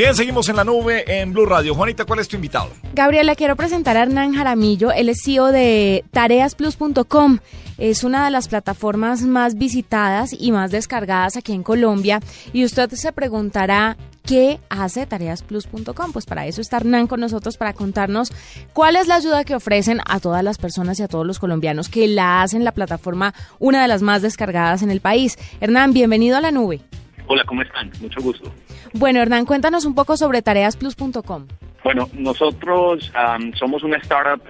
Bien, seguimos en la nube en Blue Radio. Juanita, ¿cuál es tu invitado? Gabriela, quiero presentar a Hernán Jaramillo. Él es CEO de tareasplus.com. Es una de las plataformas más visitadas y más descargadas aquí en Colombia. Y usted se preguntará, ¿qué hace tareasplus.com? Pues para eso está Hernán con nosotros para contarnos cuál es la ayuda que ofrecen a todas las personas y a todos los colombianos que la hacen la plataforma una de las más descargadas en el país. Hernán, bienvenido a la nube. Hola, ¿cómo están? Mucho gusto. Bueno, Hernán, cuéntanos un poco sobre tareasplus.com. Bueno, nosotros somos una startup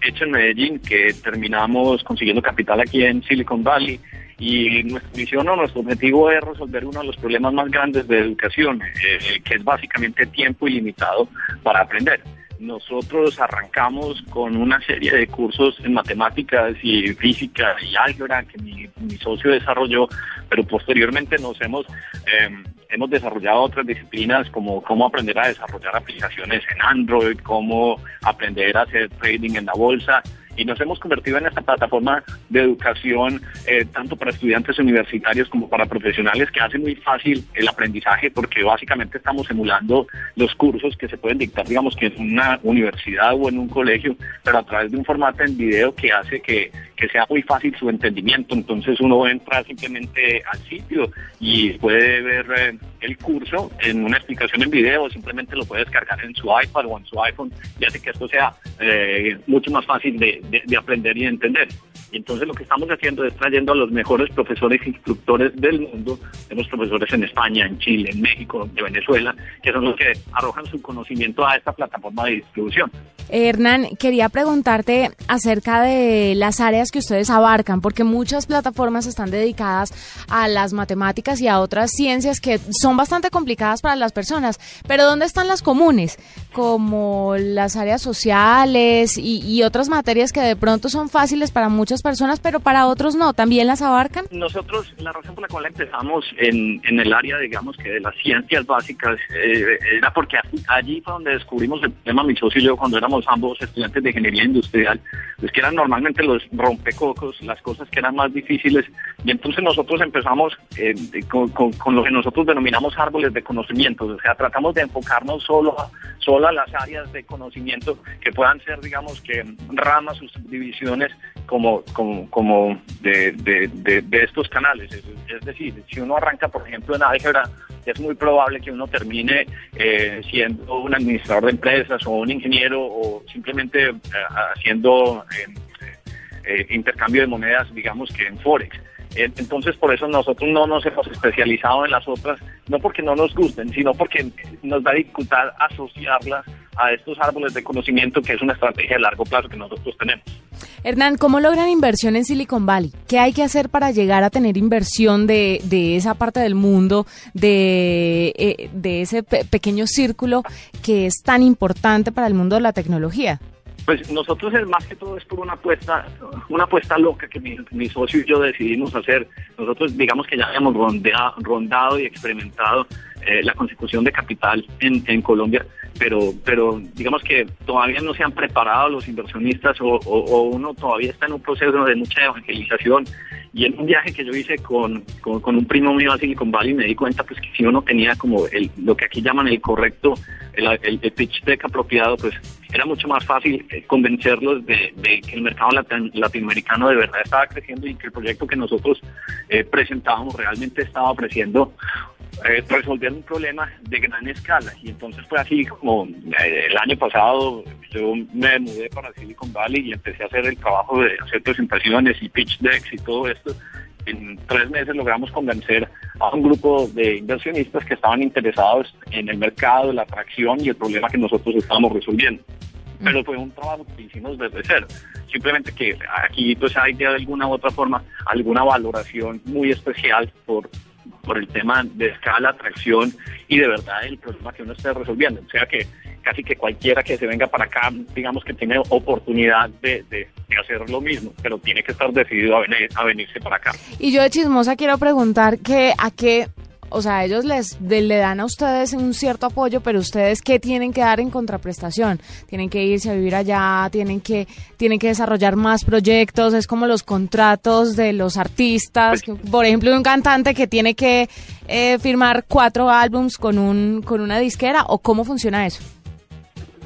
hecha en Medellín que terminamos consiguiendo capital aquí en Silicon Valley y nuestra misión o nuestro objetivo es resolver uno de los problemas más grandes de educación, eh, que es básicamente tiempo ilimitado para aprender. Nosotros arrancamos con una serie de cursos en matemáticas y física y álgebra que mi, socio desarrolló, pero posteriormente nos hemos eh, hemos desarrollado otras disciplinas como cómo aprender a desarrollar aplicaciones en Android, cómo aprender a hacer trading en la bolsa y nos hemos convertido en esta plataforma de educación eh, tanto para estudiantes universitarios como para profesionales que hace muy fácil el aprendizaje porque básicamente estamos emulando los cursos que se pueden dictar digamos que en una universidad o en un colegio pero a través de un formato en video que hace que, que sea muy fácil su entendimiento. Entonces uno entra simplemente al sitio y puede ver eh, el curso en una explicación en video. Simplemente lo puede descargar en su iPad o en su iPhone. Y hace que esto sea eh, mucho más fácil de, de, aprender y de entender. Y entonces lo que estamos haciendo es trayendo a los mejores profesores e instructores del mundo, tenemos profesores en España, en Chile, en México, de Venezuela, que son los que arrojan su conocimiento a esta plataforma de distribución. Hernán, quería preguntarte acerca de las áreas que ustedes abarcan, porque muchas plataformas están dedicadas a las matemáticas y a otras ciencias que son bastante complicadas para las personas, pero ¿dónde están las comunes? Como las áreas sociales y, otras materias que de pronto son fáciles para muchas personas, pero para otros no, ¿también las abarcan? Nosotros, la razón por la cual empezamos en, en el área, digamos que de las ciencias básicas, eh, era porque allí fue donde descubrimos el tema, mi socio y yo, cuando éramos ambos estudiantes de ingeniería industrial, pues que eran normalmente los rompecocos, las cosas que eran más difíciles, y entonces nosotros empezamos eh, con, lo que nosotros denominamos árboles de conocimiento, o sea, tratamos de enfocarnos solo a, solo a las áreas de conocimiento que puedan ser, digamos, que ramas o subdivisiones como, como, como de, de, de, estos canales. Es, decir, si uno arranca, por ejemplo, en álgebra, es muy probable que uno termine eh, siendo un administrador de empresas o un ingeniero o simplemente eh, haciendo eh, intercambio de monedas, digamos que en Forex. Entonces, por eso nosotros no nos hemos especializado en las otras, no porque no nos gusten, sino porque nos da dificultad asociarlas a estos árboles de conocimiento, que es una estrategia de largo plazo que nosotros tenemos. Hernán, ¿cómo logran inversión en Silicon Valley? ¿Qué hay que hacer para llegar a tener inversión de, de esa parte del mundo, de, eh, de ese pequeño círculo que es tan importante para el mundo de la tecnología? Pues nosotros es más que todo es por una apuesta, una apuesta loca que mi, socio y yo decidimos hacer. Nosotros digamos que ya habíamos rondado y experimentado eh, la consecución de capital en, en Colombia, pero, pero digamos que todavía no se han preparado los inversionistas o, uno todavía está en un proceso de mucha evangelización. Y en un viaje que yo hice con, con, un primo mío a Silicon Valley me di cuenta pues que si uno tenía como el, lo que aquí llaman el correcto, el, el, pitch deck apropiado, pues era mucho más fácil eh, convencerlos de, que el mercado latinoamericano de verdad estaba creciendo y que el proyecto que nosotros eh, presentábamos realmente estaba ofreciendo eh, resolver un problema de gran escala. Y entonces fue así como eh, el año pasado yo me mudé para Silicon Valley y empecé a hacer el trabajo de hacer presentaciones y pitch decks y todo esto. En tres meses logramos convencer a un grupo de inversionistas que estaban interesados en el mercado, la atracción y el problema que nosotros estábamos resolviendo pero fue un trabajo que hicimos desde cero. Simplemente que aquí pues hay de alguna u otra forma alguna valoración muy especial por por el tema de escala, atracción y de verdad el problema que uno esté resolviendo. O sea que casi que cualquiera que se venga para acá, digamos que tiene oportunidad de, de, hacer lo mismo, pero tiene que estar decidido a, venir, a venirse para acá. Y yo de chismosa quiero preguntar que a qué o sea, ellos les le dan a ustedes un cierto apoyo, pero ustedes qué tienen que dar en contraprestación? Tienen que irse a vivir allá, tienen que tienen que desarrollar más proyectos, es como los contratos de los artistas, Pues por ejemplo, un cantante que tiene que eh, firmar cuatro álbums con un con una disquera o cómo funciona eso?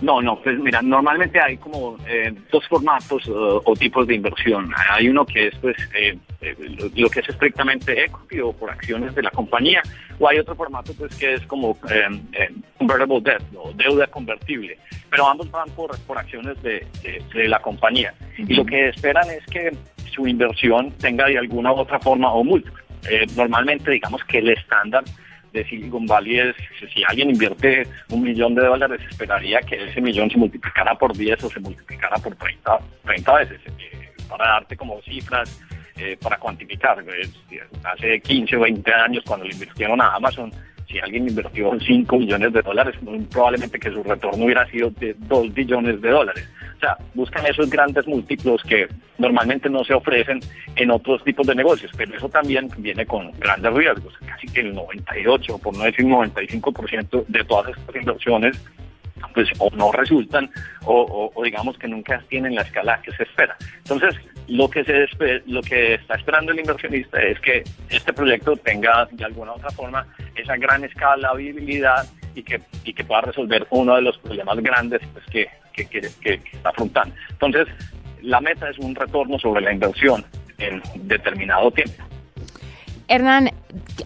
No, no, pues mira, normalmente hay como eh, dos formatos uh, o tipos de inversión. Hay uno que es pues eh, eh, lo, que es estrictamente equity o por acciones de la compañía, o hay otro formato pues que es como convertible debt o deuda convertible, pero ambos van por, por acciones de, de, de la compañía. Y lo que esperan es que su inversión tenga de alguna u otra forma o múltiple. normalmente digamos que el estándar de Silicon Valley es, si alguien invierte un millón de dólares, esperaría que ese millón se multiplicara por 10 o se multiplicara por 30, 30 veces, eh, para darte como cifras, eh, para cuantificar. hace 15 o 20 años, cuando le invirtieron a Amazon, si alguien invirtió 5 millones de dólares, probablemente que su retorno hubiera sido de 2 billones de dólares. Sea, buscan esos grandes múltiplos que normalmente no se ofrecen en otros tipos de negocios, pero eso también viene con grandes riesgos. Casi que el 98, por no decir 95% de todas estas inversiones pues o no resultan o, digamos que nunca tienen la escala que se espera. Entonces, lo que se lo que está esperando el inversionista es que este proyecto tenga de alguna u otra forma esa gran escalabilidad y que, y que pueda resolver uno de los problemas grandes pues, que, que, que, que está afrontando. Entonces, la meta es un retorno sobre la inversión en determinado tiempo. Hernán,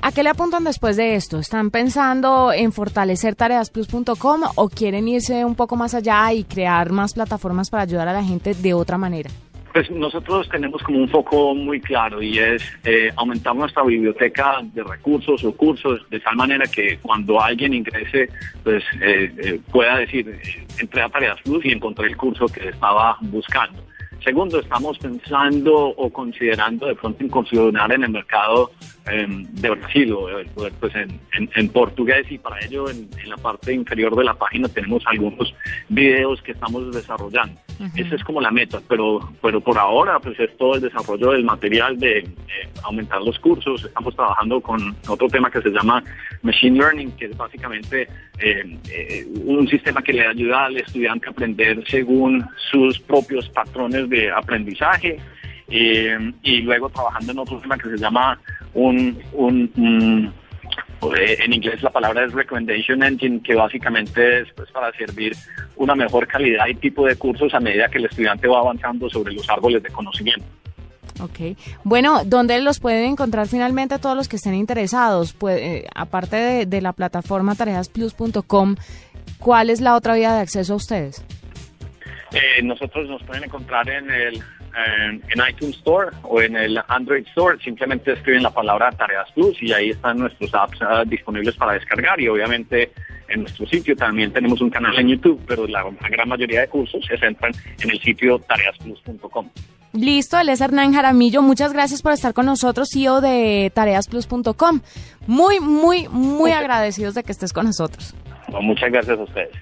¿a qué le apuntan después de esto? ¿Están pensando en fortalecer tareasplus.com o quieren irse un poco más allá y crear más plataformas para ayudar a la gente de otra manera? Pues nosotros tenemos como un foco muy claro y es eh, aumentar nuestra biblioteca de recursos o cursos de tal manera que cuando alguien ingrese, pues eh, eh, pueda decir, entré a Tareas Plus y encontré el curso que estaba buscando. Segundo, estamos pensando o considerando de pronto incursionar en el mercado eh, de Brasil o pues en, portugués y para ello en, la parte inferior de la página tenemos algunos videos que estamos desarrollando. Esa es como la meta, pero, pero por ahora pues es todo el desarrollo del material de aumentar los cursos. Estamos trabajando con otro tema que se llama Machine Learning, que es básicamente eh, eh, un sistema que le ayuda al estudiante a aprender según sus propios patrones de aprendizaje eh, y luego trabajando en otro tema que se llama un en inglés la palabra es recommendation engine que básicamente es pues, para servir una mejor calidad y tipo de cursos a medida que el estudiante va avanzando sobre los árboles de conocimiento. Ok. Bueno, ¿dónde los pueden encontrar finalmente todos los que estén interesados? Pues, eh, aparte de, de, la plataforma tareasplus.com, ¿cuál es la otra vía de acceso a ustedes? Eh, nosotros nos pueden encontrar en el en, en, iTunes Store o en el Android Store. Simplemente escriben la palabra Tareas Plus y ahí están nuestros apps uh, disponibles para descargar. Y obviamente en nuestro sitio también tenemos un canal en YouTube, pero la, la gran mayoría de cursos se centran en el sitio tareasplus.com. Listo, él es Hernán Jaramillo. Muchas gracias por estar con nosotros, CEO de tareasplus.com. Muy, muy, muy agradecidos de que estés con nosotros. Bueno, muchas gracias a ustedes.